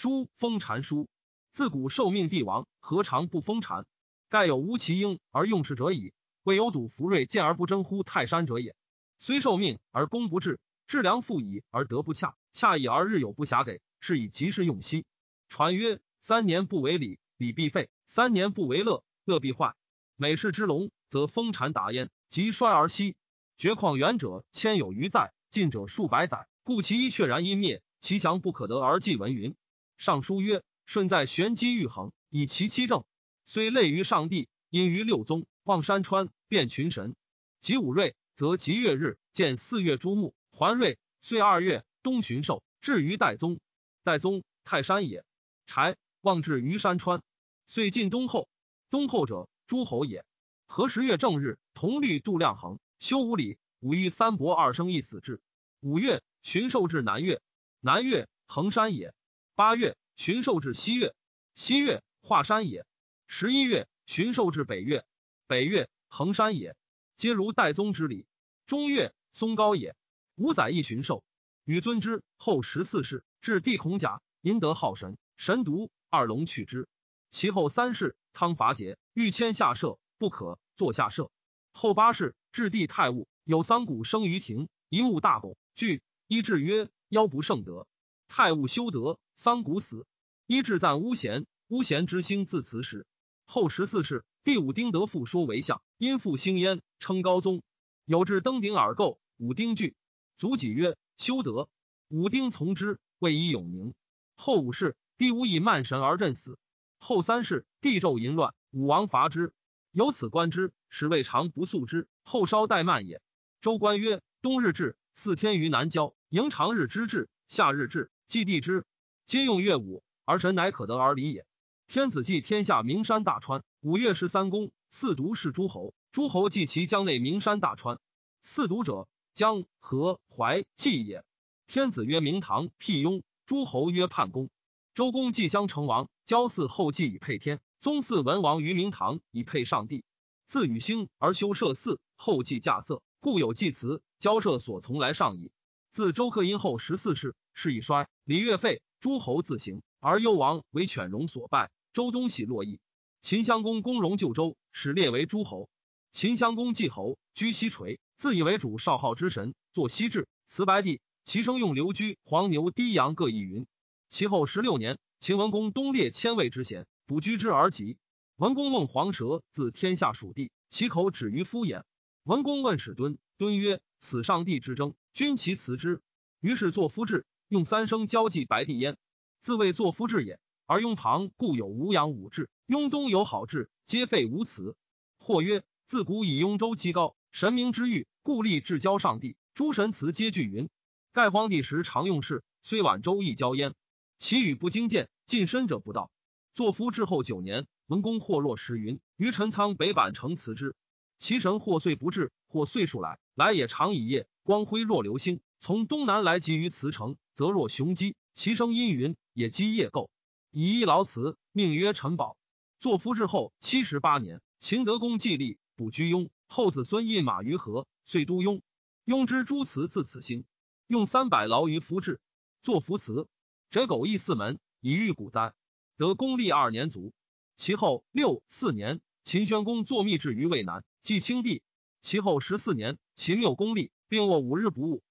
书封禅书，自古受命帝王，何尝不封禅？盖有无其应而用事者矣。未有睹福瑞见而不争乎泰山者也。虽受命而功不至，致良复矣而德不洽，洽矣而日有不暇给，是以及时用息。传曰：三年不为礼，礼必废；三年不为乐，乐必坏。每事之龙，则封禅达焉，即衰而息。绝况远者千有余载，近者数百载，故其一确然因灭，其祥不可得而继文云。尚书曰：舜在玄机欲衡，以其七政，虽类于上帝，因于六宗，望山川，辨群神。及五瑞，则吉月日，见四月诸木环瑞，岁二月，冬旬寿，至于代宗。代宗，泰山也。柴望至于山川，岁近冬后。冬后者，诸侯也。何十月正日，同律度量衡，修五礼。五欲三伯二生一死至。五月，旬寿至南岳。南岳，衡山也。八月，旬寿至西岳。西岳，华山也。十一月，旬寿至北岳。北岳，衡山也。皆如代宗之礼。中岳，松高也。五载一旬寿，禹尊之。后十四世，至帝孔甲，因得好神，神独二龙去之。其后三世，汤伐桀，欲迁下社，不可，坐下社。后八世，至帝太戊，有桑谷生于庭，一木大拱，具一至曰：妖不胜德。太戊修德，桑谷死。一至赞巫贤，巫贤之星自此始。后十四世，第五丁得复说为相，因复兴焉，称高宗。有至登顶耳垢，武丁惧，卒己曰：修德。武丁从之，谓以永宁。后五世，第五以慢神而震死。后三世，帝纣淫乱，武王伐之。由此观之，使未尝不素之。后稍怠慢也。周官曰：冬日至，四天于南郊，迎长日之至，夏日至。祭地之，皆用乐舞，而神乃可得而离也。天子祭天下名山大川，五岳十三公，四渎是诸侯。诸侯祭其江内名山大川。四渎者，江河淮济也。天子曰明堂辟雍，诸侯曰叛公。周公祭襄成王，交祀后祭以配天。宗祀文王于明堂以配上帝。自禹兴而修社祀，后祭驾色，故有祭祠。交涉所从来上矣。自周克殷后十四世。是以衰，礼乐废，诸侯自行，而幽王为犬戎所败。周东西洛邑。秦襄公攻戎救周，使列为诸侯。秦襄公继侯，居西垂，自以为主少昊之神，坐西至，辞白帝。其生用刘居、黄牛、低阳各一云。其后十六年，秦文公东列千位之贤，卜居之而疾。文公梦黄蛇，自天下属地，其口止于夫衍。文公问使敦，敦曰：“此上帝之争，君其辞之。”于是作夫志。用三生交际白帝焉，自谓作夫志也。而雍旁固有无阳五志，雍东有好志，皆废无辞。或曰：自古以雍州积高，神明之欲，故立至交上帝。诸神祠皆具云。盖荒帝时常用事，虽晚周易交焉。其语不精见，近身者不道。作夫之后九年，文公或若时云：于陈仓北板城辞之。其神或岁不至，或岁数来，来也长以夜，光辉若流星。从东南来及于辞城，则若雄鸡，其声阴云，也鸡夜构。以一劳辞，命曰陈宝。作夫之后七十八年，秦德公继立，补居庸。后子孙印马于河，遂都庸。庸之诸祠自此兴。用三百劳于夫志，作夫祠。折狗邑四门，以御古灾。得公历二年卒。其后六四年，秦宣公作密制于渭南，继清帝。其后十四年，秦缪公立，并卧五日不悟。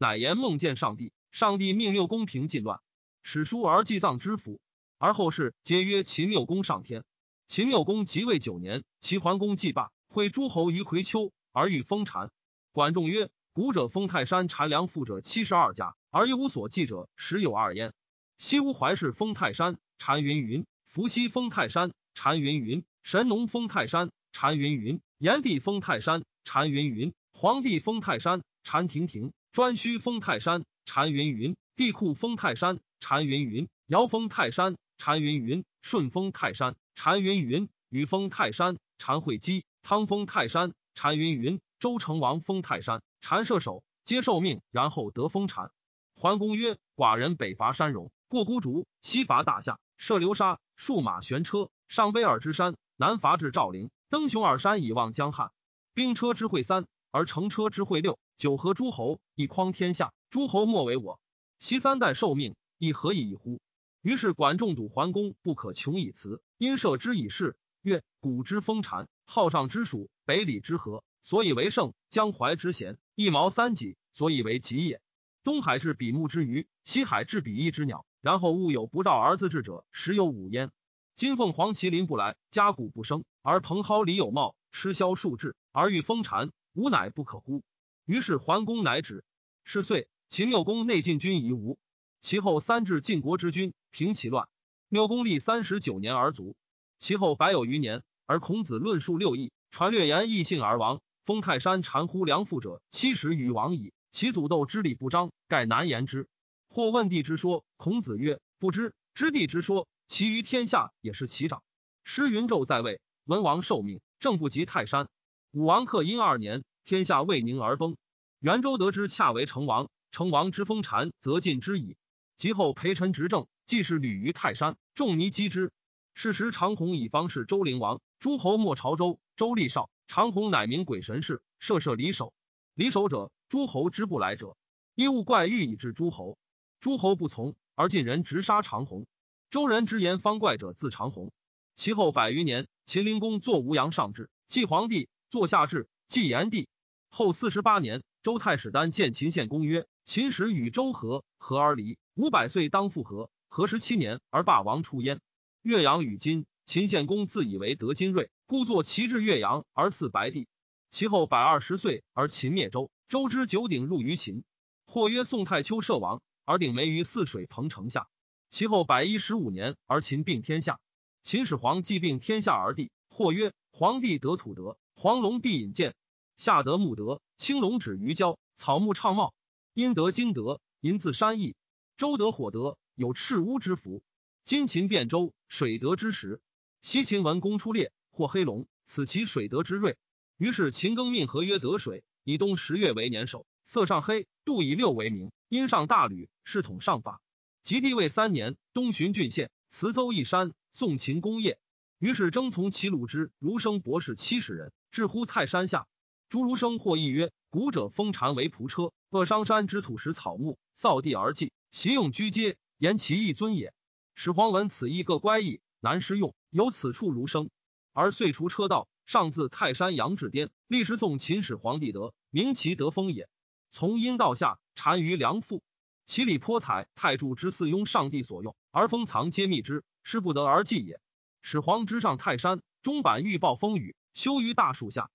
乃言梦见上帝，上帝命六公平禁乱，史书而祭葬之府，而后世皆曰秦六公上天。秦六公即位九年，齐桓公祭罢，会诸侯于葵丘，而欲封禅。管仲曰：古者封泰山禅梁父者七十二家，而一无所记者十有二焉。西吴怀氏封泰山禅云云，伏羲封泰山禅云云，神农封泰山禅云云，炎帝封泰山禅云云，黄帝封泰山禅亭亭。颛顼封泰山，禅云云；帝库封泰山，禅云云；尧封泰山，禅云云；舜封泰山，禅云云；禹封泰山，禅会稽；汤封泰山，禅云云；周成王封泰山，禅射手，皆受命，然后得封禅。桓公曰：“寡人北伐山戎，过孤竹，西伐大夏，射流沙，数马悬车，上卑尔之山，南伐至赵陵，登雄尔山以望江汉。兵车之会三，而乘车之会六。”九合诸侯，一匡天下，诸侯莫为我。昔三代受命，亦何以已乎？于是管仲笃桓公不可穷以辞，因设之以事。曰：古之风禅，号上之属，北里之和，所以为盛；江淮之贤，一毛三己，所以为吉也。东海至比目之鱼，西海至比翼之鸟。然后物有不召而自治者，实有五焉。今凤凰麒麟不来，家谷不生，而蓬蒿里有茂，吃枭数至，而欲封禅，吾乃不可乎？于是桓公乃止。是岁，秦缪公内进军夷吾。其后三至晋国之君，平其乱。缪公历三十九年而卒。其后百有余年，而孔子论述六艺，传略言异性而亡。封泰山禅乎良父者七十余亡矣。其祖斗之礼不彰，盖难言之。或问帝之说，孔子曰：“不知。”知帝之说，其余天下也是其长。师云纣在位，文王受命，正不及泰山。武王克殷二年，天下为宁而崩。元周得知，恰为成王。成王之封禅，则尽之矣。及后陪臣执政，既是履于泰山，仲尼击之。是时长虹以方是周灵王，诸侯莫朝周。周立少，长虹乃名鬼神事，射射离首。离首者，诸侯之不来者，因物怪欲以至诸侯。诸侯不从，而晋人直杀长虹。周人之言方怪者，自长虹。其后百余年，秦灵公作吴阳上至，继皇帝；坐下至，继炎帝。后四十八年。周太史丹见秦献公曰：“秦时与周和，和而离。五百岁当复和。和十七年而霸王出焉。岳阳与今。秦献公自以为得金锐，故作齐至岳阳而赐白帝。其后百二十岁而秦灭周。周之九鼎入于秦。或曰宋太丘摄王，而鼎没于泗水彭城下。其后百一十五年而秦并天下。秦始皇既并天下而帝。或曰皇帝得土德，黄龙帝引荐。夏得木德，青龙止于郊，草木畅茂；殷得金德，银自山邑；周得火德，有赤乌之福。今秦变周，水德之时。西秦文公出猎，获黑龙，此其水德之瑞。于是秦更命合曰得水，以冬十月为年首，色上黑，度以六为名。因上大吕，是统上法。及帝位三年，东巡郡县，辞邹一山，送秦功业。于是征从齐鲁之儒生博士七十人，至乎泰山下。诸儒生或议曰：“古者封禅为仆车，扼商山之土石草木，扫地而祭，习用居阶，言其义尊也。”始皇闻此意各乖异，难施用，有此处儒生，而遂除车道，上自泰山阳至巅，立时颂秦始皇帝德，名其德封也。从阴道下，单于良父，其礼颇采太柱之祀雍上帝所用，而封藏皆密之，失不得而祭也。始皇之上泰山，中板欲暴风雨，修于大树下。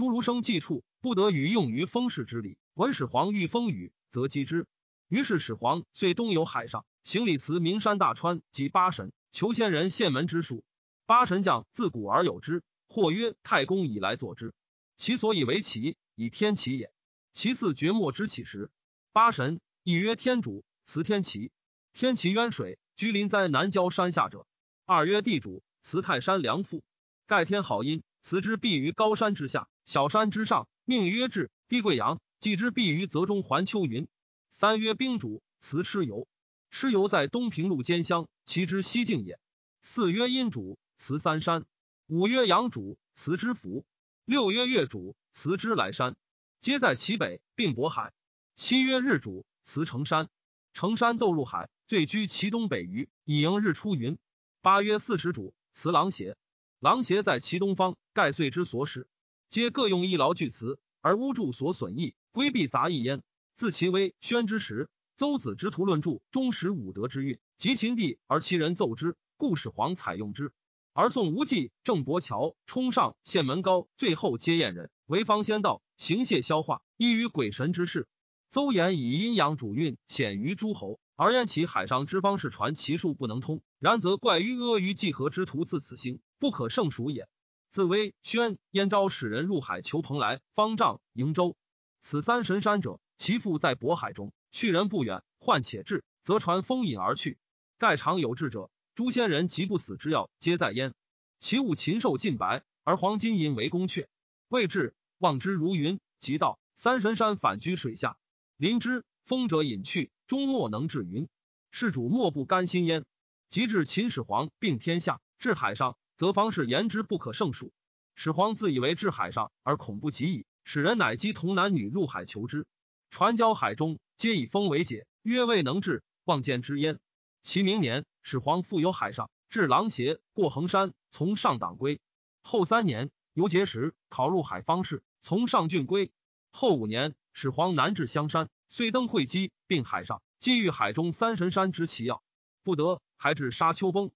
诸儒生祭处，不得与用于封事之礼。闻始皇欲封雨，则击之。于是始皇遂东游海上，行礼辞名山大川及八神，求仙人献门之术。八神将自古而有之，或曰太公以来作之。其所以为奇，以天齐也。其次绝莫之起时，八神亦曰天主，辞天齐。天齐渊水，居临在南郊山下者。二曰地主，辞泰山梁父，盖天好阴，辞之必于高山之下。小山之上，命曰至，地贵阳，祭之必于泽中环丘云。三曰兵主，辞蚩尤，蚩尤在东平路兼乡，其之西境也。四曰阴主，辞三山。五曰阳主，辞之福。六曰月主，辞之来山，皆在其北，并渤海。七曰日主，辞成山，成山斗入海，最居其东北隅，以迎日出云。八曰四时主，辞狼邪，狼邪在其东方，盖岁之所使。皆各用一劳具辞，而巫祝所损益，规避杂役焉。自其威宣之时，邹子之徒论著忠实武德之运，及秦帝而其人奏之，故始皇采用之。而宋无忌、郑伯桥、冲上、献门高，最后皆验人，为方先道，行谢消化，依于鬼神之事。邹衍以阴阳主运显于诸侯，而言其海上之方士传其术不能通，然则怪于阿谀济河之徒自此兴，不可胜数也。自威宣燕昭使人入海求蓬莱、方丈、瀛洲，此三神山者，其父在渤海中。去人不远，患且至，则传风引而去。盖常有志者，诸仙人及不死之药，皆在焉。其物禽兽尽白，而黄金银为宫阙。未至，望之如云。即到三神山，反居水下。临之，风者隐去，终莫能至云。世主莫不甘心焉。及至秦始皇并天下，至海上。则方士言之不可胜数。始皇自以为至海上而恐不及矣，使人乃击童男女入海求之。传交海中，皆以风为解，曰未能至，望见之焉。其明年，始皇复游海上，至狼邪，过衡山，从上党归。后三年，游节时，考入海方士，从上郡归。后五年，始皇南至香山，遂登会稽，并海上，既遇海中三神山之奇要，不得，还至沙丘崩。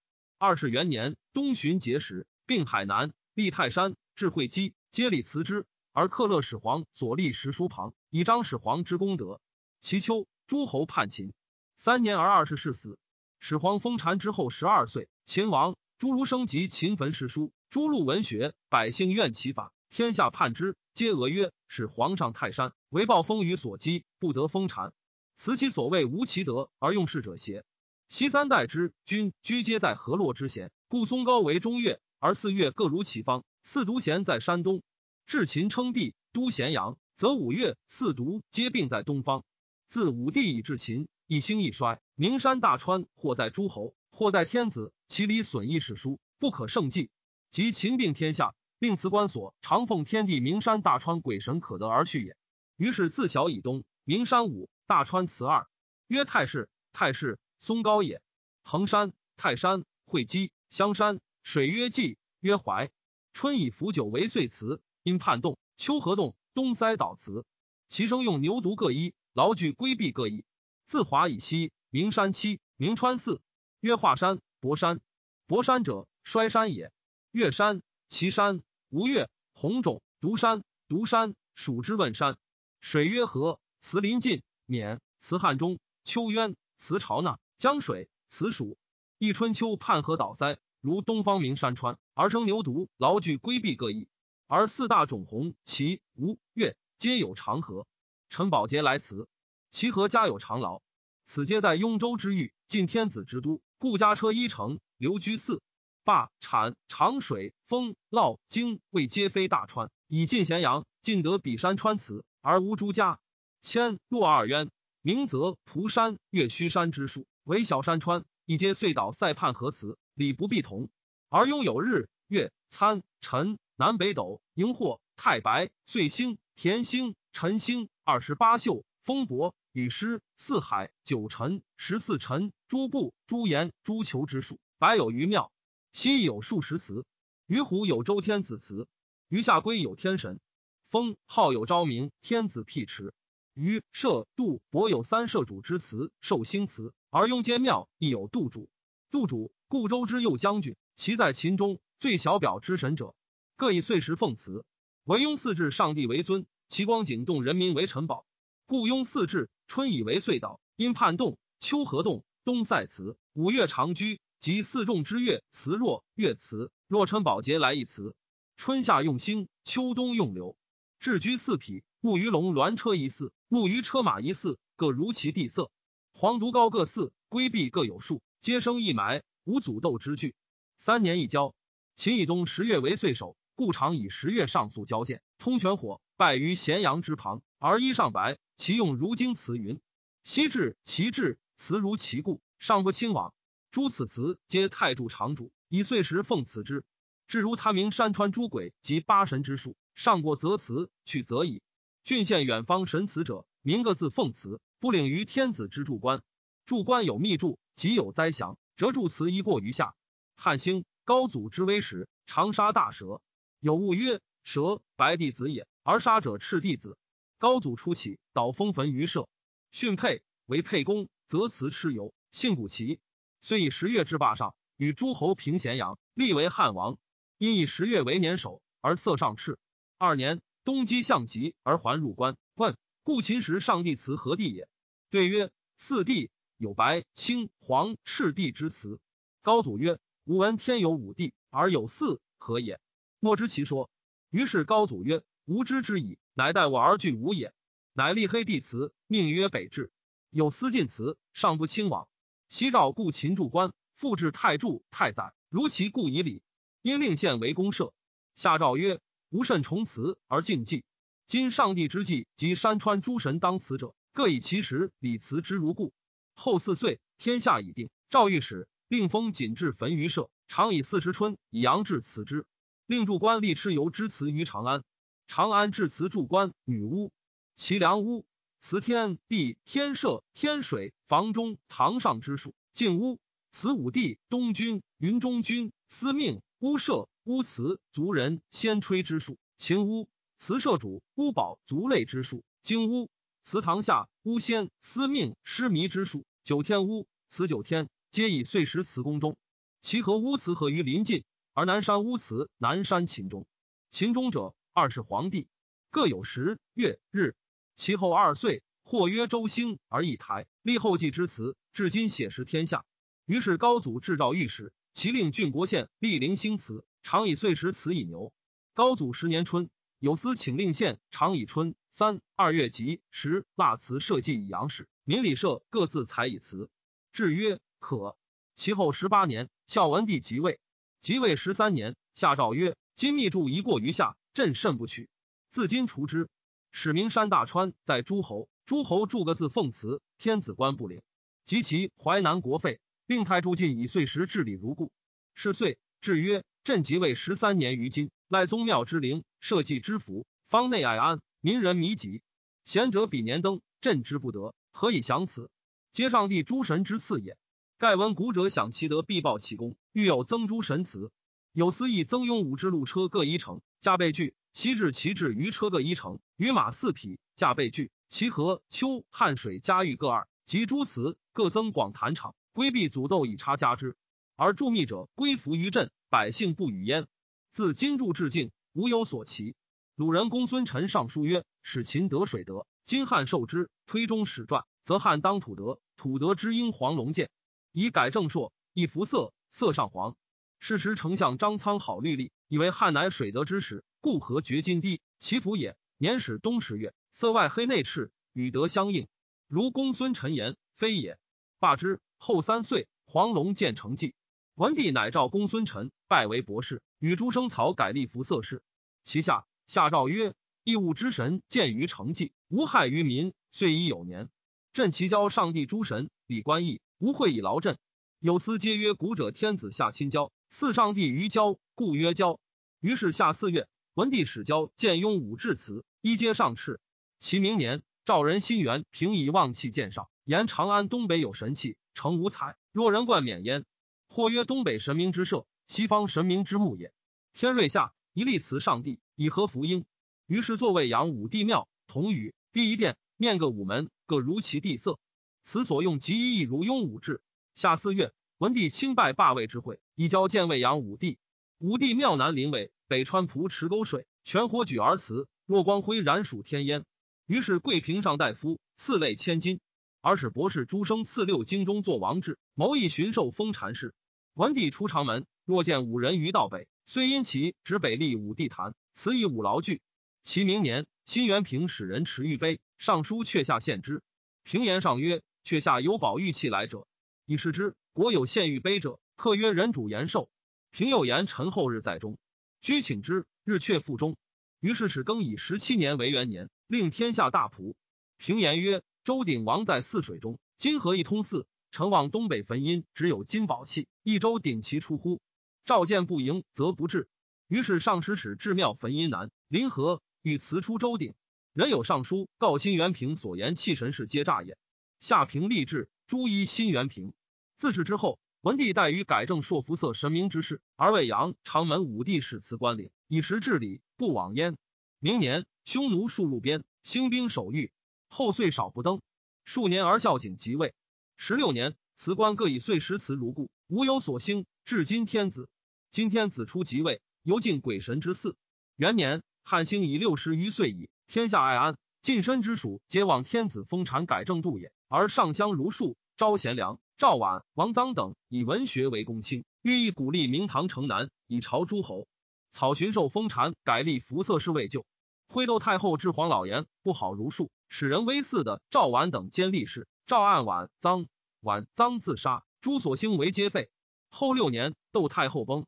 二世元年，东巡节时，并海南，立泰山，至会稽，接礼辞之，而克勒始皇所立石书旁，以彰始皇之功德。其秋，诸侯叛秦，三年而二世世死。始皇封禅之后十二岁，秦王诸儒生及秦焚诗书，诸录文学，百姓怨其法，天下叛之，皆俄曰：使皇上泰山，为暴风雨所击，不得封禅。此其所谓无其德而用事者邪？昔三代之君居皆在河洛之贤，故嵩高为中岳，而四岳各如其方。四独贤在山东，至秦称帝都咸阳，则五岳四独皆并在东方。自武帝以至秦。一兴一衰，名山大川，或在诸侯，或在天子，其理损益史书，不可胜计。及秦并天下，令辞官所长奉天地名山大川鬼神可得而去也。于是自小以东，名山五，大川辞二，曰太师。太师，松高也。衡山、泰山、会稽、香山，水曰济，曰淮。春以伏九为岁辞，因叛动。秋河动，冬塞岛辞。其生用牛犊各一，劳具规避各一。自华以西，名山七，名川四，曰华山、博山。博山者，衰山也。岳山、岐山、吴越、洪种、独山、独山属之问山。水曰河，辞临晋，免，辞汉中，秋渊，辞朝那，江水，此属。一春秋叛河倒塞，如东方名山川，而生牛犊，劳具规避各异。而四大种洪、齐、吴、越，皆有长河。陈宝杰来辞。其和家有长劳，此皆在雍州之域，近天子之都，故家车一乘，留居寺。罢产长水丰涝泾未皆非大川，以晋咸阳，尽得比山川祠，而无诸家。迁洛二渊，明泽蒲山、岳虚山之数，为小山川，一皆遂岛塞畔河祠，礼不必同。而拥有日月参辰南北斗荧惑太白岁星田星辰星二十八宿风伯。雨师四海九辰十四辰诸部诸言诸求之数百有余妙，西有数十祠。于湖有周天子祠，于下归有天神。封号有昭明天子辟池。于社度伯有三社主之祠，寿星祠。而雍间庙亦有度主。度主故州之右将军，其在秦中最小表之神者，各以岁时奉祠。唯雍四至上帝为尊，其光景动人民为臣宝。故雍四至。春以为岁道，因叛动；秋河动，冬塞辞。五月长居，及四众之月，辞若月辞。若称宝节来一辞。春夏用星，秋冬用流。置居四匹，木鱼龙鸾车一四，木鱼车马一四，各如其地色。黄独高各四，规避各有数，皆生一埋，无阻斗之惧。三年一交。秦以东十月为岁首，故常以十月上溯交见，通泉火，败于咸阳之旁，而衣上白。其用如经词云：昔至其至，辞如其故，上不亲往。诸此词皆太柱常主，以岁时奉辞之。至如他名山川诸鬼及八神之术，上过则辞，去则已。郡县远方神祠者，名各自奉辞，不领于天子之柱官。柱官有密柱，即有灾祥，折柱祠一过于下。汉兴高祖之威时，常杀大蛇，有物曰：蛇，白帝子也，而杀者赤帝子。高祖初起，导封坟于社，训沛为沛公，则辞蚩尤，姓古齐，虽以十月至霸上，与诸侯平咸阳，立为汉王。因以十月为年首，而色上赤。二年，东击项籍而还入关。问故秦时上帝祠何地也？对曰：四帝有白、青、黄、赤帝之词。高祖曰：吾闻天有五帝，而有四，何也？莫知其说。于是高祖曰：吾知之矣。乃待我而惧吾也。乃立黑帝祠，命曰北至。有司进祠，上不亲往。西赵故秦柱官，复置太柱、太宰，如其故以礼。因令县为公社。下诏曰：吾甚崇祠而敬祭。今上帝之祭及山川诸神当祠者，各以其时礼辞之如故。后四岁，天下已定。赵御史令封锦至焚于社，常以四时春以阳至祠之。令柱官立蚩尤之祠于长安。长安至辞筑官女巫，其梁巫辞天地天社天水房中堂上之数，进巫辞武帝、东君、云中君、司命、乌舍、乌慈族人先吹之术，秦巫慈社主乌宝族类之术，京乌祠堂下巫仙司命失迷之术，九天巫此九天皆以岁时祠宫中。其和巫祠合于临近，而南山巫祠南山秦中。秦中者，二世皇帝，各有时月日。其后二岁，或曰周兴而一台，立后继之祠，至今写实天下。于是高祖制诏御史，其令郡国县立陵兴祠，常以岁时祠以牛。高祖十年春，有司请令县常以春三二月吉时腊祠设祭以阳始，民礼社各自采以辞。制曰可。其后十八年，孝文帝即位，即位十三年，下诏曰：今密铸一过于下，朕甚不取。自今除之。使名山大川在诸侯，诸侯铸个字奉祠，天子官不领。及其淮南国废，令太朱进以岁时治理如故。是岁，至曰：朕即位十三年于今，赖宗庙之灵，社稷之福，方内爱安，民人弥吉。贤者比年登，朕之不得，何以降此？皆上帝诸神之赐也。盖闻古者享其德，必报其功。欲有增诸神祠，有司议增庸五之路车各一乘，驾备具。西至其至于车各一乘，于马四匹，驾备具。其河秋汉水嘉峪各二，及诸祠各增广坛场，规避祖斗以插加之。而著密者归服于朕，百姓不与焉。自今铸至境，无有所奇。鲁人公孙臣上书曰：使秦得水德，今汉受之。推中史传，则汉当土德，土德之应黄龙剑，以改正朔，以服色，色上黄。是时丞相张苍好律例，以为汉乃水德之始。故何绝金堤，其福也。年始冬十月，色外黑内赤，与德相应。如公孙臣言，非也。罢之。后三岁，黄龙见成绩。文帝乃召公孙臣，拜为博士，与诸生曹改立服色事。其下下诏曰：义物之神见于成绩，无害于民，遂已有年。朕其交上帝诸神，礼官义，无会以劳朕。有司皆曰：古者天子下亲交，祀上帝于交，故曰交。于是下四月。文帝始交建雍武至辞，一阶上敕。其明年，赵人新元平以望气见上，言长安东北有神器，成五彩，若人冠冕焉。或曰东北神明之社，西方神明之墓也。天瑞下，一立祠上帝，以和福音。于是作为阳武帝庙，同宇第一殿，面各五门，各如其地色。此所用极一如雍武制。下四月，文帝亲拜霸位之会，以交建魏阳武帝。武帝庙南临渭。北川蒲池沟水，全火举而祠。若光辉然属天烟。于是贵平上大夫赐类千金，而使博士诸生赐六经中作王志，谋议巡狩封禅事。文帝出长门，若见五人于道北，虽因其指北立武帝坛，此以五劳具。其明年，新元平使人持玉碑，上书阙下献之。平言上曰：“阙下有宝玉器来者，以示之。国有献玉碑者，客曰人主延寿。平有言臣后日在中。”居请之，日却腹中。于是始更以十七年为元年，令天下大仆。平言曰：周鼎王在泗水中，今何一通泗？臣望东北焚阴，只有金宝器，一周鼎其出乎？召见不迎，则不至。于是上使使至庙焚阴南临河，欲辞出周鼎。人有上书告新元平所言弃神事皆诈也。下平立志诛一新元平。自是之后。文帝待于改正朔服色神明之事，而魏阳长门武帝使辞官领，以时治理，不往焉。明年，匈奴戍入边，兴兵守御。后岁少不登。数年而孝景即位。十六年，辞官各以岁时辞如故，无有所兴。至今天子，今天子出即位，犹敬鬼神之祀。元年，汉兴以六十余岁矣，天下爱安，近身之属皆望天子封禅改正度也。而上香如数，招贤良。赵绾、王臧等以文学为公卿，寓意鼓励明堂城南，以朝诸侯。草寻受封禅，改立服色侍卫旧。徽窦太后至皇老言不好如数，使人威祀的赵绾等兼立事。赵案绾、臧绾、臧自杀，诸所兴为皆废。后六年，窦太后崩。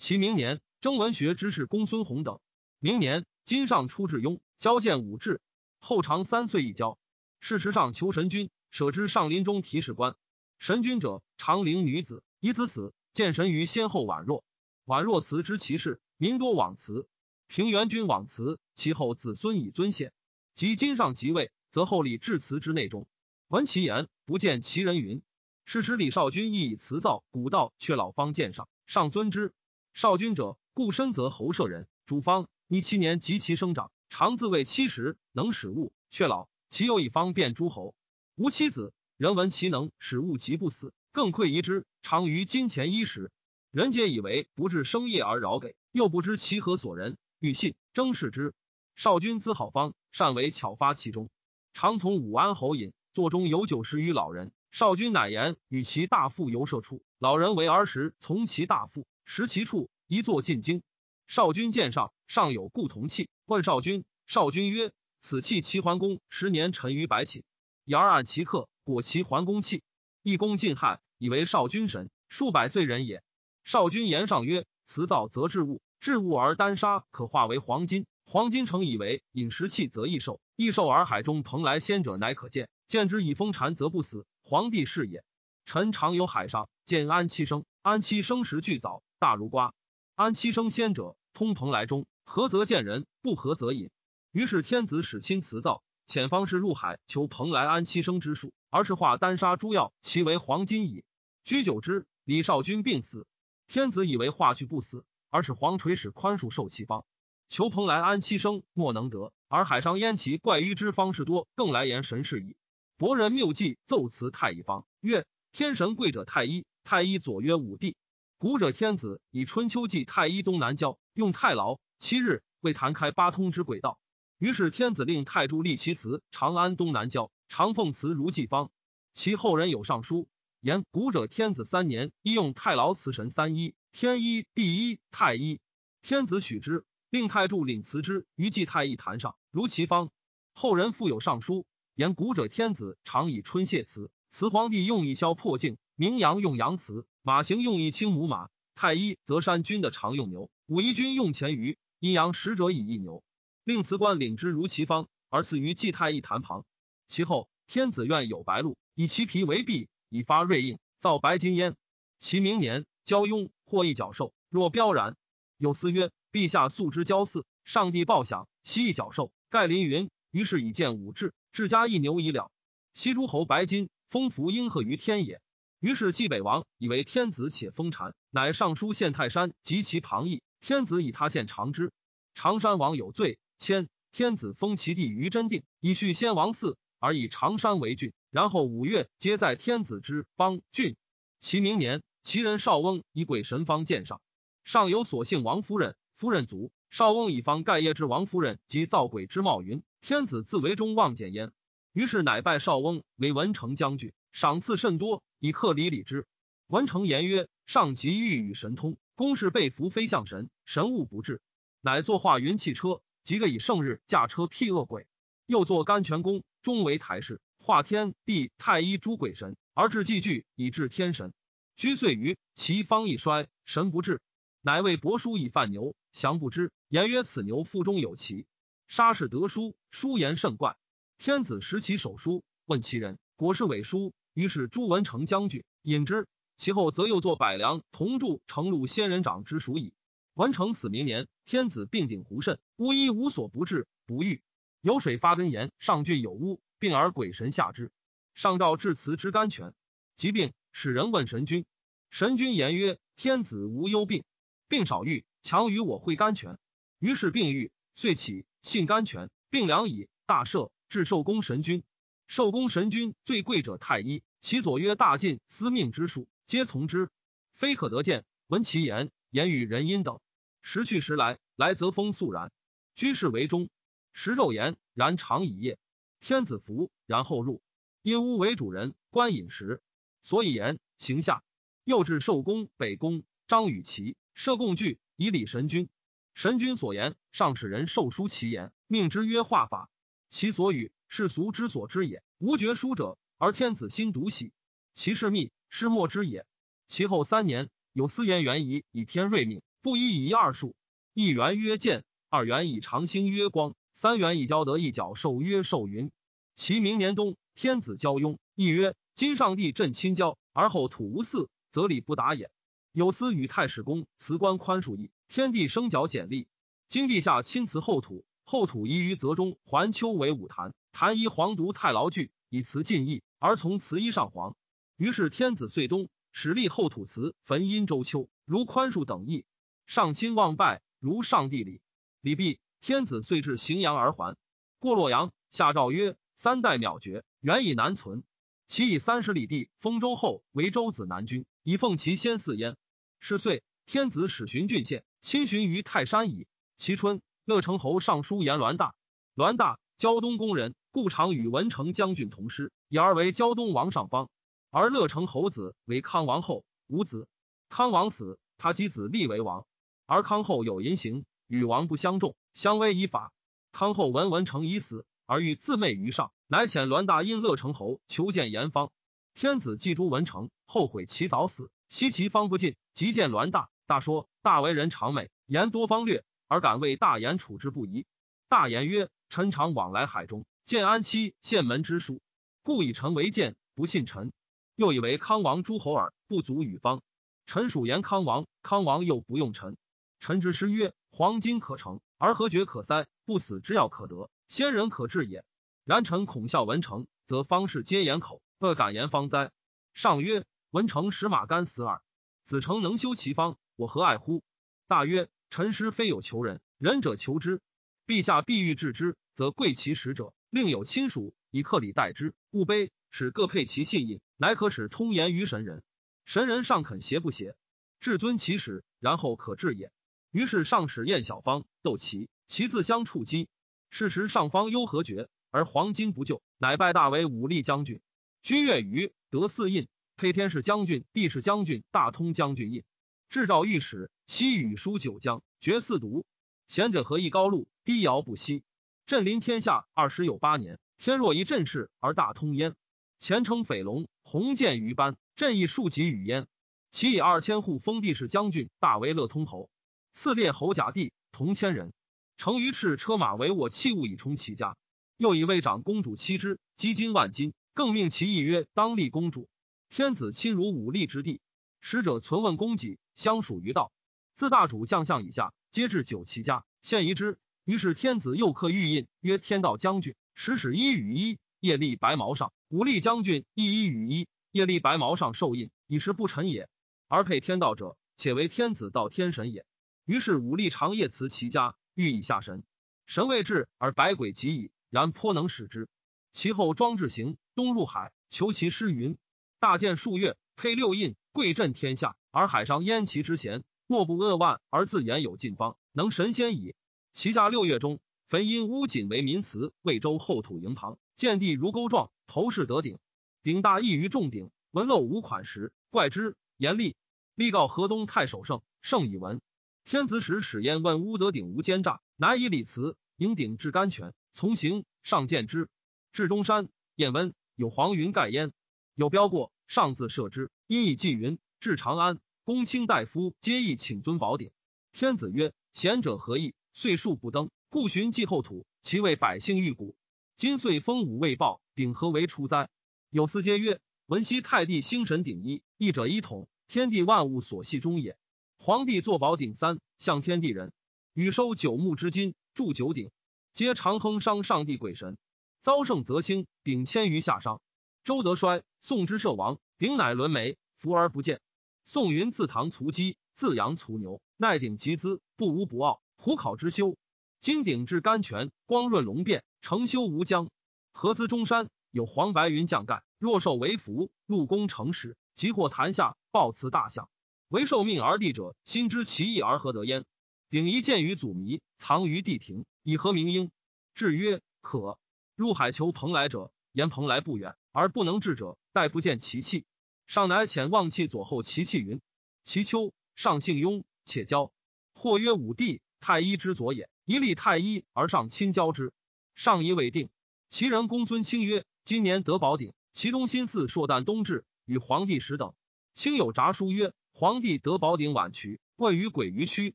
其明年，征文学之士公孙弘等。明年，金上出至雍，交见武志。后长三岁一交。事实上求神君，舍之上林中提事官。神君。者，长陵女子，以子死，见神于先后宛若。宛若辞之其事，民多往辞。平原君往辞，其后子孙以尊献。及今上即位，则后礼至辞之内中。闻其言，不见其人云。是时李少君亦以辞造古道，却老方见上，上尊之。少君者，故身则侯舍人，主方一七年及其生长，常自谓七十，能使物，却老。其又一方便诸侯，无妻子，人闻其能使物及不死，更愧疑之。常于金钱衣食，人皆以为不治生业而饶给，又不知其何所人，欲信争视之。少君资好方，善为巧发其中，常从武安侯饮，座中有酒食于老人。少君乃言与其大父游射处，老人为儿时从其大父食其处，一坐进京。少君见上，上有故同器，问少君，少君曰。此器齐桓公十年沉于白寝，言而按其客，果齐桓公器。一公晋汉，以为少君神，数百岁人也。少君言上曰：“辞造则治物，治物而丹砂可化为黄金。黄金成以为饮食器，则易寿。易寿而海中蓬莱仙者，乃可见。见之以风禅，则不死。皇帝是也。臣常游海上，见安七生。安七生时俱早，大如瓜。安七生仙者，通蓬莱中，合则见人，不合则隐。”于是天子使亲辞造，遣方士入海求蓬莱安七生之术，而是化丹砂诸药，其为黄金矣。居久之，李少君病死，天子以为化去不死，而是黄垂使宽恕受其方，求蓬莱安七生莫能得，而海上焉其怪淤之方士多，更来言神事矣。博人谬记奏辞太乙方曰：天神贵者太医，太医左曰武帝。古者天子以春秋祭太一东南郊，用太牢，七日为弹开八通之轨道。于是天子令太柱立其祠长安东南郊，长奉祠如祭方。其后人有上书言：古者天子三年，一用太牢祠神三一，天一、地一、太一。天子许之，令太柱领祠之于祭太一坛上，如其方。后人复有上书言：古者天子常以春谢祠，祠皇帝用以消破镜，名扬用阳祠，马行用一青母马。太一则山君的常用牛，武夷君用钱鱼，阴阳使者以一牛。令辞官领之如其方，而赐于祭太一坛旁。其后天子愿有白鹿，以其皮为璧，以发瑞印，造白金焉。其明年交雍获一角兽，若彪然。有司曰：陛下素之交祀，上帝报享，其一角兽，盖临云。于是以见武志，至家一牛以了。西诸侯白金封福应和于天也。于是冀北王以为天子且封禅，乃上书献泰山及其旁邑。天子以他献长之。长山王有罪。迁天子封其地于真定，以续先王嗣，而以长山为郡。然后五月，皆在天子之邦郡。其明年，其人少翁以鬼神方见上，上有所幸王夫人，夫人卒。少翁以方盖业之王夫人及造鬼之茂云，天子自为中望见焉。于是乃拜少翁为文成将军，赏赐甚多，以克礼礼之。文成言曰：“上即欲与神通，公事被服非向神，神物不至，乃作化云汽车。”即个以圣日驾车辟恶鬼，又作甘泉宫，终为台式，化天地太一诸鬼神，而至祭具以治天神。居岁余，其方一衰，神不至，乃为帛书以犯牛，降不知，言曰：“此牛腹中有奇。”杀士得书，书言甚怪。天子识其手书，问其人，果是伪书。于是朱文成将军引之。其后则又作百梁同铸成禄仙人掌之属矣。文成死明年，天子病顶胡肾，巫医无所不治，不愈。有水发根炎，上郡有巫，病而鬼神下之。上诏至辞之甘泉，疾病使人问神君，神君言曰：天子无忧病，病少愈，强于我会甘泉。于是病愈，遂起信甘泉，病良矣。大赦，至寿宫神君。寿宫神君最贵者太医，其左曰大晋司命之术，皆从之，非可得见。闻其言，言语人因等。时去时来，来则风肃然。居士为中，食肉言，然常以夜。天子服，然后入。因屋为主人，观饮食，所以言行下。又至寿宫北宫，张与齐设贡具，以礼神君。神君所言，上使人授书其言，命之曰画法。其所语，世俗之所知也。无绝书者，而天子心独喜。其事密，是莫之也。其后三年，有司言元仪以天瑞命。不一以一二数，一元曰见，二元以长星曰光，三元以交得一角寿曰寿云。其明年冬，天子交雍，亦曰：今上帝朕亲交，而后土无嗣，则礼不达也。有司与太史公辞官宽恕义，天地生角简历。今陛下亲辞后土，后土宜于泽中环丘为武坛，坛依黄犊太牢具，以辞进义，而从辞衣上皇。于是天子遂东，使立后土祠，焚殷周丘，如宽恕等意。上亲望拜，如上帝礼。礼毕，天子遂至荥阳而还。过洛阳，下诏曰：“三代渺绝，原以难存。其以三十里地封周后为周子南君，以奉其先嗣焉。是岁，天子使巡郡县，亲巡于泰山矣。其春，乐成侯上书言栾大，栾大胶东宫人，故常与文成将军同师，以而为胶东王上邦。而乐成侯子为康王后，无子。康王死，他及子立为王。而康后有淫行，与王不相重，相威以法。康后闻文成已死，而欲自媚于上，乃遣栾大因乐成侯求见严方。天子祭诛文成，后悔其早死，惜其方不尽，即见栾大。大说大为人长美，言多方略，而敢为大言处之不疑。大言曰：“臣常往来海中，建安期县门之书，故以臣为谏，不信臣。”又以为康王诸侯耳，不足与方。臣属言康王，康王又不用臣。臣之师曰：黄金可成，而何绝可塞？不死之药可得，先人可治也。然臣恐笑文成，则方士皆言口，恶敢言方哉？上曰：文成使马干死耳。子成能修其方，我何爱乎？大曰：臣师非有求人，仁者求之。陛下必欲治之，则贵其使者，另有亲属以克礼待之，勿卑。使各配其信印，乃可使通言于神人。神人尚肯邪不邪？至尊其使，然后可治也。于是上使燕小方斗其，其自相触击。是时上方忧何绝，而黄金不救，乃拜大为武力将军。居越余得四印，配天士将军、地士将军、大通将军印。制诏御史，西与书九江，绝四毒。贤者何以高禄，低尧不息。镇临天下二十有八年，天若一阵势而大通焉。前称匪龙，鸿渐于班，朕亦数及与焉。其以二千户封地士将军，大为乐通侯。次列侯甲第同千人，乘于赤车马为我器物以充其家。又以魏长公主妻之，积金万金，更命其意曰当立公主。天子亲如武力之地，使者存问公己，相属于道。自大主将相以下，皆至九其家，献遗之。于是天子又刻玉印，曰天道将军，时使一与一。夜立白毛上，武力将军一一羽一。夜立白毛上受印，以是不臣也。而配天道者，且为天子道天神也。于是武力长夜辞其家，欲以下神。神未至，而百鬼及矣。然颇能使之。其后庄志行东入海，求其师云：大建数月，配六印，贵震天下。而海上焉其之贤，莫不扼腕而自言有尽方，能神仙矣。其下六月中，焚因乌锦为民祠，魏州后土营旁。见地如钩状，头饰得顶，顶大异于众顶，纹漏无款石，怪之严厉。立告河东太守盛，盛以闻。天子使使焉问乌德鼎无奸诈，乃以礼辞迎鼎至甘泉，从行上见之。至中山，燕温有黄云盖焉，有标过，上自射之。因以寄云。至长安，公卿大夫皆意请尊宝鼎。天子曰：贤者何意？岁数不登，故寻祭后土，其为百姓欲古。今岁封五未报，鼎何为出哉？有司皆曰：闻昔太帝星神鼎一，一者一统，天地万物所系中也。皇帝坐宝鼎三，向天地人，禹收九牧之金，铸九鼎，皆长亨伤上帝鬼神。遭盛则兴，鼎迁于夏商。周德衰，宋之社亡，鼎乃沦没，伏而不见。宋云自唐卒鸡，自阳卒牛，奈鼎集资，不无不傲。虎考之修，金鼎至甘泉，光润龙变。成修无疆，何资中山有黄白云降盖。若受为福，入宫成时，即获坛下，报辞大相。为受命而立者，心知其意而何得焉？鼎一见于祖弥，藏于地庭，以何名应？至曰可。入海求蓬莱者，言蓬莱不远，而不能至者，待不见其气。上乃遣望气左后其气云：其丘上姓雍，且交。或曰武帝太医之左也，一立太医而上亲交之。上仪未定，其人公孙卿曰：“今年得宝鼎，其中心似朔旦冬至，与皇帝时等。”卿有札书曰：“皇帝得宝鼎晚渠，问于鬼于区。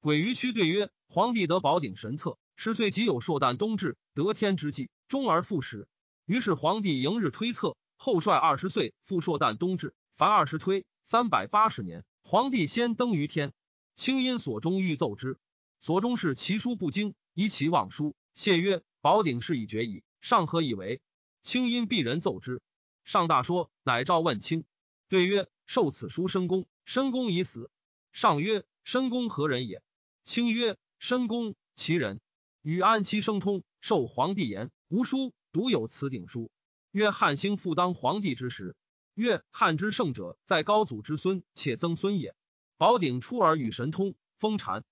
鬼于区对曰：‘皇帝得宝鼎神策，十岁即有朔旦冬至得天之际，终而复始。’于是皇帝迎日推测，后率二十岁复朔旦冬至，凡二十推三百八十年，皇帝先登于天。卿因所中欲奏之，所中是其书不精，以其妄书。谢曰。”宝鼎事已决矣，上何以为？清因必人奏之，上大说，乃召问清。对曰：受此书，申公。申公已死。上曰：申公何人也？清曰：申公，其人。与安其生通，受皇帝言，无书，独有此鼎书。曰：汉兴复当皇帝之时。曰：汉之圣者，在高祖之孙，且曾孙也。宝鼎出而与神通，封禅。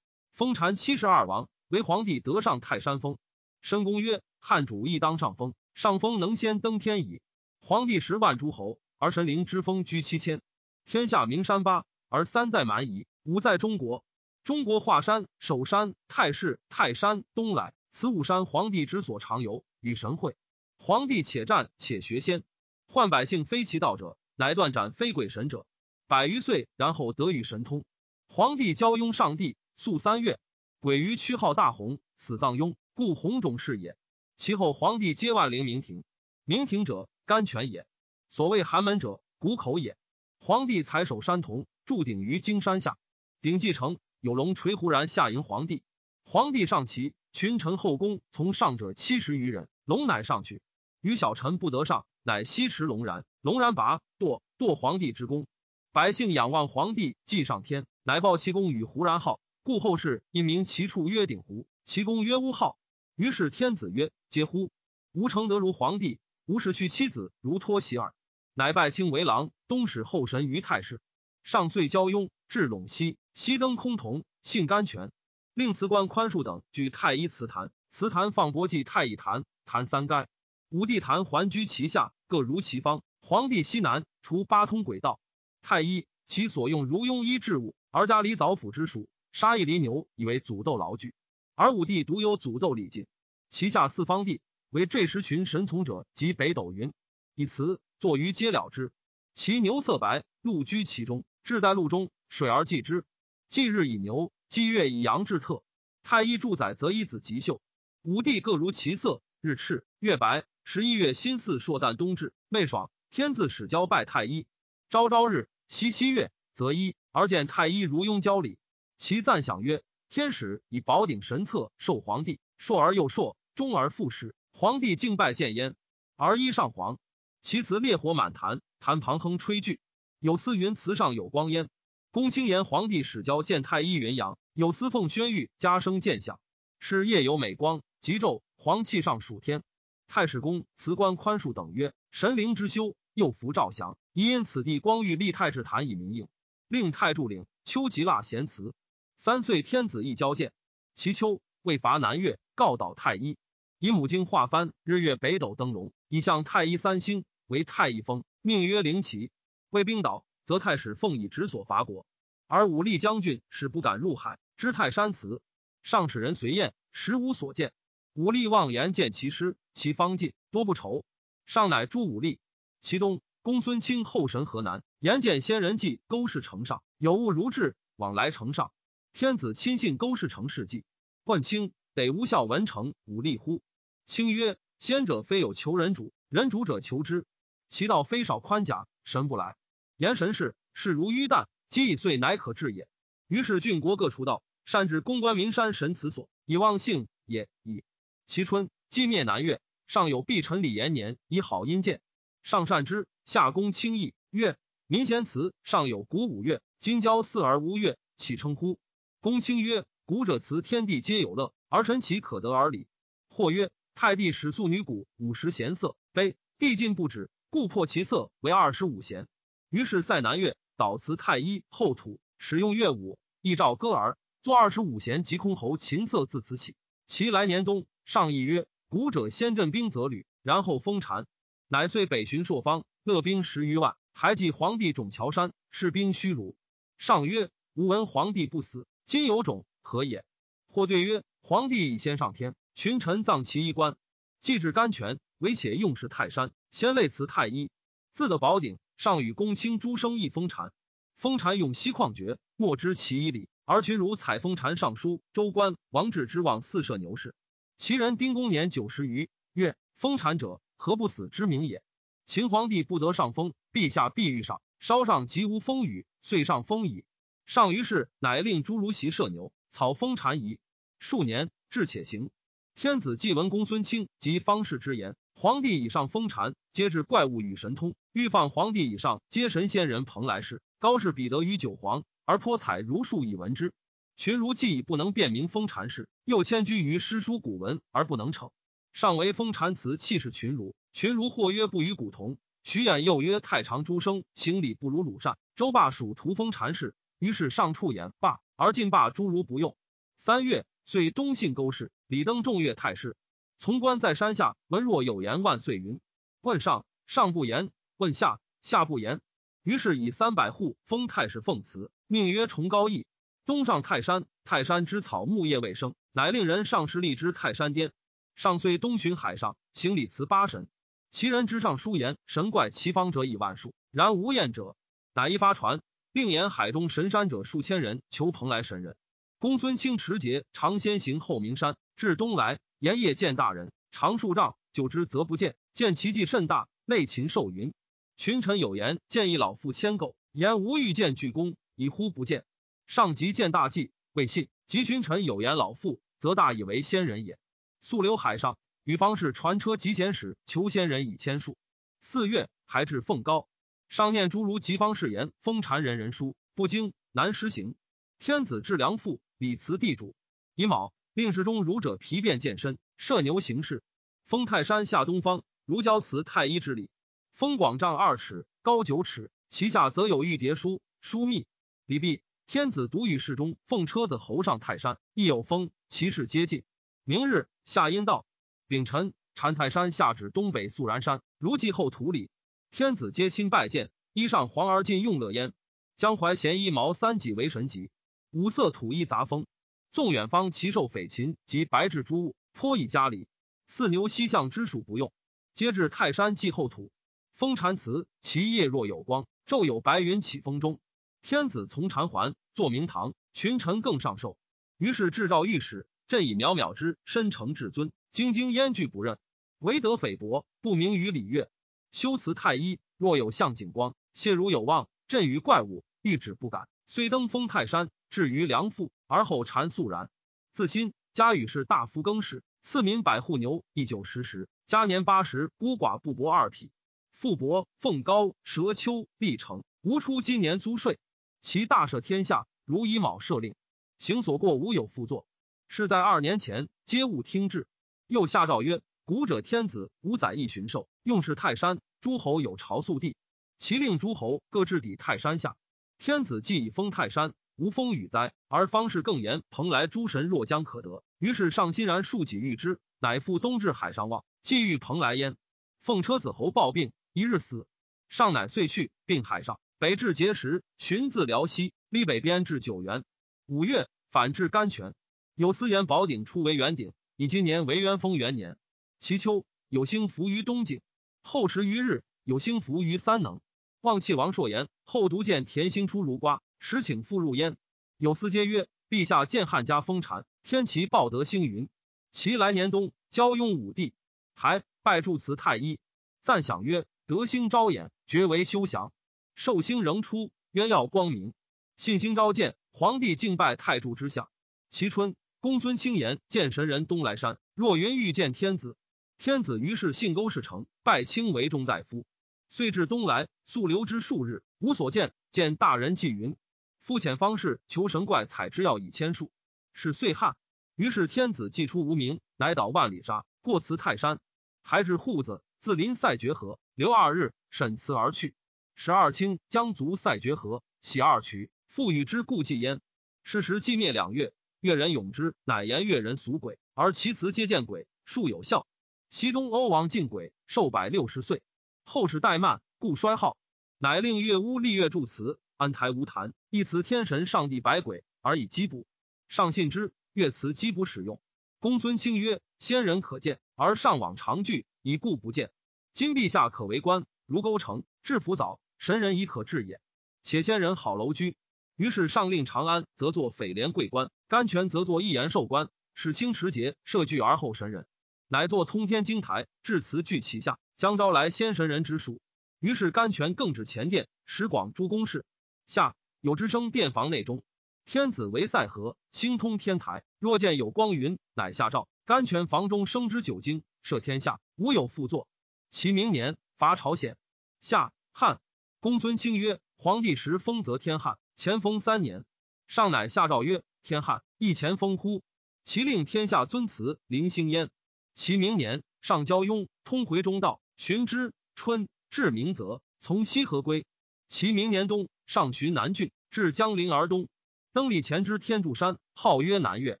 封禅七十二王，为皇帝得上泰山峰。申公曰：汉主亦当上峰，上峰能先登天矣。皇帝十万诸侯，而神灵之封居七千。天下名山八，而三在蛮夷，五在中国。中国华山、首山、泰氏、泰山、东来，此五山皇帝之所常游，与神会。皇帝且战且学仙，患百姓非其道者，乃断斩非鬼神者。百余岁，然后得与神通。皇帝交拥上帝，宿三月。鬼于屈号大洪，死葬雍，故洪种是也。其后皇帝皆万灵明庭，明庭者。甘泉也。所谓寒门者，谷口也。皇帝采守山童，筑鼎于荆山下。鼎既成，有龙垂胡然下迎皇帝。皇帝上骑，群臣后宫从上者七十余人，龙乃上去。于小臣不得上，乃西驰龙然。龙然拔堕堕皇帝之宫。百姓仰望皇帝，祭上天，乃报其功与胡然号。故后世因名其处曰鼎湖，其公曰乌号。于是天子曰：嗟乎！吾诚德如皇帝。吴氏娶妻子如托喜耳，乃拜卿为郎，东使后神于太师。上岁交雍，至陇西，西登崆峒，信甘泉，令辞官宽恕等举太医祠坛，祠坛放伯祭太乙坛，坛三盖。五帝坛环居其下，各如其方。皇帝西南，除八通轨道。太医其所用如庸医治物，而家离早府之属，杀一犁牛以为祖斗牢具。而武帝独有祖斗礼敬，其下四方地。为坠石群神从者，及北斗云，以辞作于皆了之。其牛色白，鹿居其中，志在鹿中，水而祭之。祭日以牛，祭月以羊至特。太医住载，则一子吉秀。武帝各如其色，日赤，月白。十一月辛巳朔旦冬至，未爽。天自始交拜太医。朝朝日，夕夕月，则一而见太医如庸交礼。其赞享曰：天使以宝鼎神策授皇帝，硕而又硕，终而复始。皇帝敬拜见焉，而衣上皇。其辞烈火满坛，坛旁哼吹炬。有司云祠上有光焉。公卿言皇帝始交见太医云阳。有司奉宣谕加声见响。是夜有美光，极昼黄气上属天。太史公辞官宽恕等曰：神灵之修，又服赵祥，宜因此地光裕立太史坛以明应。令太柱领秋吉腊贤祠。三岁天子一交见。其秋未伐南越，告导太医。以母经画幡，日月北斗灯笼，以向太一三星为太一封，命曰灵旗。为兵倒，则太史奉以直所伐国，而武力将军使不敢入海。知泰山祠，上使人随燕，实无所见。武力妄言见其师，其方尽多不愁。上乃诛武力。其东，公孙卿后神河南，言见先人迹勾氏城上有物如至，往来城上。天子亲信勾氏成事迹，问卿得无效文成武力乎？卿曰：先者非有求人主，人主者求之。其道非少宽甲，神不来。言神事，事如淤弹，积以岁乃可治也。于是郡国各除道，善至公关名山神祠所，以望幸也。矣。其春，既灭南越，上有必臣李延年以好阴见，上善之。下公轻易曰：民贤祠上有古五岳，今交四而无岳，岂称乎？公卿曰：古者辞天地皆有乐，而神其可得而礼。或曰。太帝始素女古五十弦色，悲帝尽不止，故破其色为二十五弦。于是塞南越导辞太医后土，使用乐舞，亦照歌儿，作二十五弦。及空侯琴瑟自此起。其来年冬，上议曰：古者先振兵则旅，然后封禅，乃遂北巡朔方，乐兵十余万，还记皇帝冢桥山，士兵虚辱。上曰：吾闻皇帝不死，今有种何也？或对曰：皇帝已先上天。群臣葬其衣冠，祭至甘泉，唯且用事泰山，先类辞太医。自得宝鼎，上与公卿诸生议封禅。封禅用西矿绝，莫知其以礼。而群儒采封禅上书，州官王志之望四舍牛氏。其人丁公年九十余，曰：封禅者，何不死之名也？秦皇帝不得上封，陛下必欲上。稍上即无风雨，遂上封矣。上于是，乃令诸儒习射牛，草封禅仪。数年，至且行。天子既闻公孙卿及方士之言，皇帝以上封禅，皆至怪物与神通。欲放皇帝以上，皆神仙人蓬莱氏。高氏彼得于九皇，而颇采如数以闻之。群儒既已不能辨明封禅事，又迁居于诗书古文而不能成。上为封禅词气势群儒，群儒或曰不与古同。徐衍又曰太常诸生行礼不如鲁善。周霸属屠封禅事，于是上处言罢，而进罢诸如不用。三月，遂东信勾氏，李登众月太师。从官在山下，闻若有言万岁云。问上，上不言；问下，下不言。于是以三百户封太师奉祠，命曰崇高义。东上泰山，泰山之草木叶未生，乃令人上师立之泰山巅。上虽东巡海上，行礼辞八神。其人之上书言神怪其方者以万数，然无验者。乃一发传，并言海中神山者数千人，求蓬莱神人。公孙卿持节常先行后名山，至东来。言夜见大人，长数丈，久之则不见。见其迹甚大，类禽兽云。群臣有言，见一老妇牵垢，言无欲见巨公，以呼不见。上即见大计，未信。及群臣有言老妇，则大以为仙人也。溯流海上，与方士传车及简使求仙人以千数。四月，还至凤高，上念诸如吉方士言，封禅人人书不精，难施行。天子至良父，礼辞地主。乙卯。令侍中儒者皮变健身，射牛行事。封泰山下东方，如交祠太医之礼。封广丈二尺，高九尺，其下则有玉蝶书书密。礼毕，天子独与侍中奉车子侯上泰山，亦有封，其事皆尽。明日下阴道，丙辰，禅泰山下至东北肃然山，如继后土里。天子皆亲拜见，衣上黄而尽用乐焉。江淮咸衣毛三戟为神级，五色土衣杂风。纵远方奇兽匪禽及白雉诸物，颇以家里。四牛西向之属不用，皆至泰山祭后土。封禅祠，其叶若有光，昼有白云起风中。天子从禅环，坐明堂，群臣更上寿。于是制诏御史，朕以渺渺之深诚至尊，兢兢焉惧不任，唯得菲薄，不明于礼乐。修辞太医，若有向景光，谢如有望，朕于怪物，欲止不敢。虽登封泰山，至于梁父。而后禅肃然，自新家与是大夫更氏，赐民百户牛一九十石。嘉年八十，孤寡不薄二匹。富伯凤高蛇丘必成，无出今年租税。其大赦天下，如以卯赦令，行所过无有复作。是在二年前，皆勿听制。又下诏曰：古者天子五载一巡狩，用是泰山，诸侯有朝宿地，其令诸侯各置抵泰山下。天子既以封泰山。无风雨灾，而方士更言蓬莱诸神若将可得，于是上欣然竖己欲之，乃复东至海上望，既遇蓬莱焉。奉车子侯暴病，一日死。上乃遂去，并海上北至碣石，寻自辽西，历北边至九原。五月，反至甘泉。有司言宝鼎出为元鼎，以今年为元丰元年。其秋，有星伏于东境，后十余日，有星伏于三能。望气王朔言，后独见田星出如瓜。时请复入焉，有司皆曰：“陛下见汉家封禅，天齐报德星云。其来年冬，交雍武帝，还拜祝祠太医，赞享曰：德星昭衍，绝为休祥。寿星仍出，渊耀光明。信星昭见，皇帝敬拜太柱之下。其春，公孙卿言见神人东来山，若云欲见天子。天子于是信勾氏成，拜卿为中大夫。遂至东来，宿留之数日，无所见。见大人祭云。”夫遣方士求神怪采之药以千数，是岁旱。于是天子祭出无名，乃导万里沙过辞泰山，还至户子，自临塞绝河，留二日，审辞而去。十二卿将卒塞绝河，喜二曲，复与之故祭焉。是时祭灭两月，越人永之，乃言越人俗鬼，而其辞皆见鬼，数有效。西东欧王敬鬼寿百六十岁，后世怠慢，故衰号，乃令乐屋立月祝祠。安台无坛，一词天神上帝百鬼，而以击卜。上信之，乐辞击卜使用。公孙卿曰：仙人可见，而上往常聚，以故不见。今陛下可为官，如勾城，至福早，神人已可治也。且仙人好楼居，于是上令长安则作斐廉贵官，甘泉则作一言寿官，使清持节设具而后神人，乃作通天经台，至祠具其下，将招来先神人之属。于是甘泉更置前殿，使广诸公事。下有之声殿房内中，天子为塞河，星通天台。若见有光云，乃下诏：甘泉房中生之九经，摄天下，无有副作。其明年伐朝鲜。夏汉公孙卿曰：“皇帝时封则天汉，前封三年。上乃下诏曰：‘天汉亦前封乎？’其令天下尊祠临兴焉。其明年，上交雍通回中道，寻之。春至明泽，从西河归。其明年冬，上寻南郡，至江陵而东。登礼前之天柱山，号曰南岳。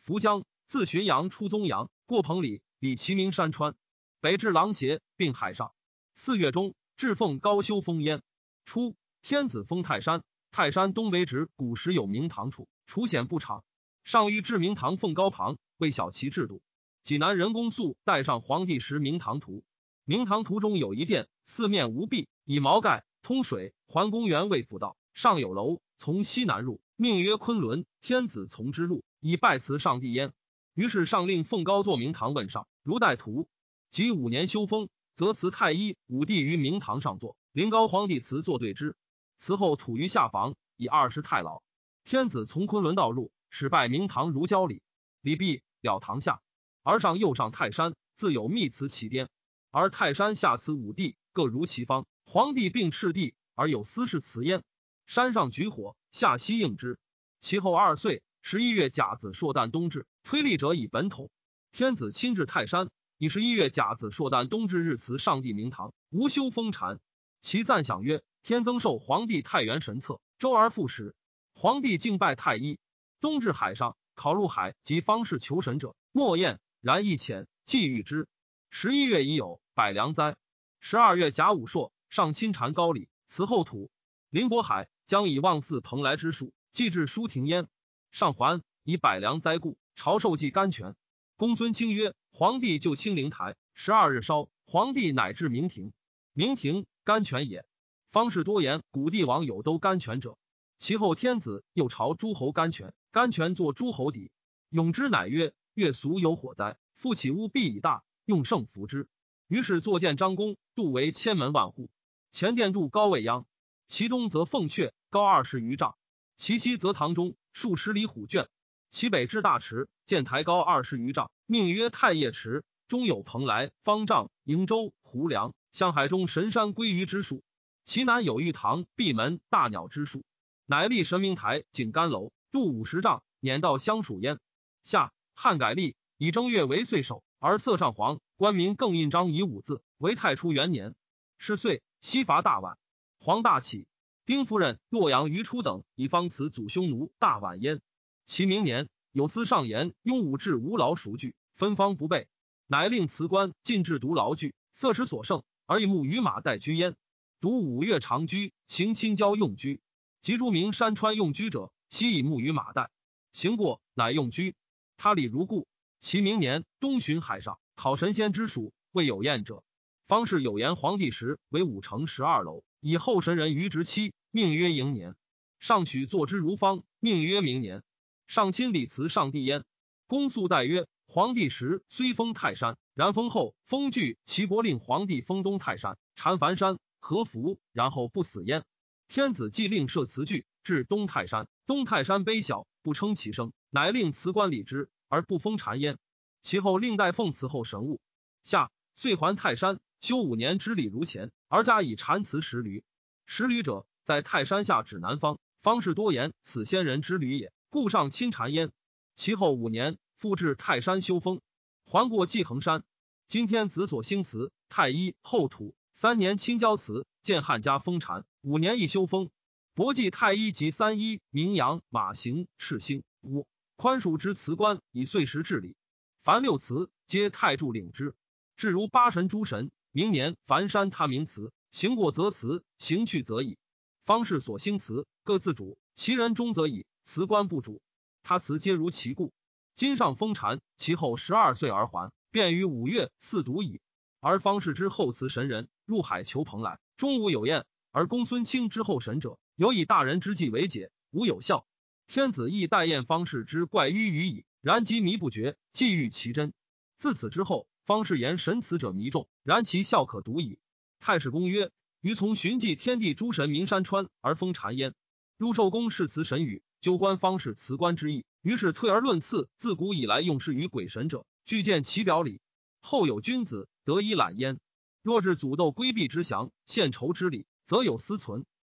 伏江，自浔阳出宗阳，过彭蠡，礼齐名山川，北至琅邪，并海上。四月中，至奉高修封焉。初，天子封泰山，泰山东北直，古时有明堂处，楚显不长。上欲至明堂奉高旁，为小其制度。济南人公素带上皇帝时明堂图。明堂图中有一殿，四面无壁，以毛盖，通水，环公园为辅道。上有楼，从西南入，命曰昆仑。天子从之入，以拜辞上帝焉。于是上令奉高作明堂，问上如待图。及五年修封，则辞太医武帝于明堂上坐，临高皇帝辞坐对之。辞后土于下房，以二十太老。天子从昆仑道入，始拜明堂如交礼。礼毕了堂下，而上又上泰山，自有密辞其巅。而泰山下辞五帝，各如其方。皇帝并赤帝，而有司事辞焉。山上举火，下西应之。其后二岁，十一月甲子朔旦冬至，推立者以本统。天子亲至泰山，以十一月甲子朔旦冬至日辞上帝明堂，无修封禅。其赞享曰：“天增寿皇帝太元神策，周而复始。皇帝敬拜太一。冬至海上，考入海及方士求神者，莫厌。然亦浅，既遇之。十一月已有百良灾。十二月甲午朔，上亲禅高礼，辞后土。林渤海，将以望祀蓬莱之术，祭至舒庭焉。上还以百良灾故，朝受祭甘泉。公孙卿曰：“皇帝就清灵台，十二日烧，皇帝乃至明庭。明庭甘泉也。方士多言古帝王有都甘泉者。其后天子又朝诸侯甘泉，甘泉作诸侯邸。永之乃曰：月俗有火灾，复起屋必以大，用圣服之。于是作建张公，度为千门万户。前殿度高未央。”其东则凤阙，高二十余丈；其西则堂中，数十里虎圈。其北至大池，建台高二十余丈，命曰太液池。中有蓬莱、方丈、瀛洲、胡梁，向海中神山归于之树。其南有玉堂、闭门、大鸟之树，乃立神明台、景干楼，度五十丈，辇道相属焉。下汉改历，以正月为岁首，而色上黄。官民更印章以五字，为太初元年。是岁，西伐大宛。黄大起，丁夫人、洛阳于初等以方辞祖匈奴大宛焉。其明年有司上言，雍武至无劳熟具，芬芳不备，乃令辞官禁制独劳具，色时所剩，而以木与马代居焉。独五月长居，行亲郊用居。及诸名山川用居者，悉以木与马代。行过，乃用居。他礼如故。其明年东巡海上，考神仙之属，未有验者。方士有言，皇帝时为五城十二楼。以后神人于执期，命曰迎年。上取坐之如方，命曰明年。上亲礼辞上帝焉。公肃代曰：皇帝时虽封泰山，然封后封据齐国，令皇帝封东泰山、禅凡山、和服，然后不死焉。天子既令设祠具至东泰山，东泰山卑小，不称其声，乃令辞官礼之，而不封禅焉。其后令代奉祠后神物。下遂还泰山。修五年之礼如前，而加以禅祠十驴。十驴者，在泰山下指南方，方士多言此仙人之旅也，故上亲禅焉。其后五年，复至泰山修封，还过济衡山。今天子所兴祠，太一后土三年亲交祠，建汉家封禅，五年一修封。博济太一及三一名扬马行赤星五宽恕之辞官，以岁时治理。凡六祠，皆太柱领之，至如八神诸神。明年凡山他名祠，行过则祠，行去则已。方士所兴祠，各自主，其人中则已。辞官不主，他辞皆如其故。今上封禅，其后十二岁而还，便于五月四独矣。而方士之后辞神人入海求蓬莱，终无有验。而公孙卿之后神者，有以大人之计为解，无有效。天子亦待验方士之怪迂于矣。然机迷不绝，既欲其真。自此之后。方士言神祠者迷众，然其效可独矣。太史公曰：余从寻迹天地诸神名山川而封禅焉。入寿宫视辞神语，究官方士辞官之意。于是退而论次，自古以来用事于鬼神者，俱见其表里。后有君子得以揽焉。若至祖斗规避之祥，献仇之礼，则有私存。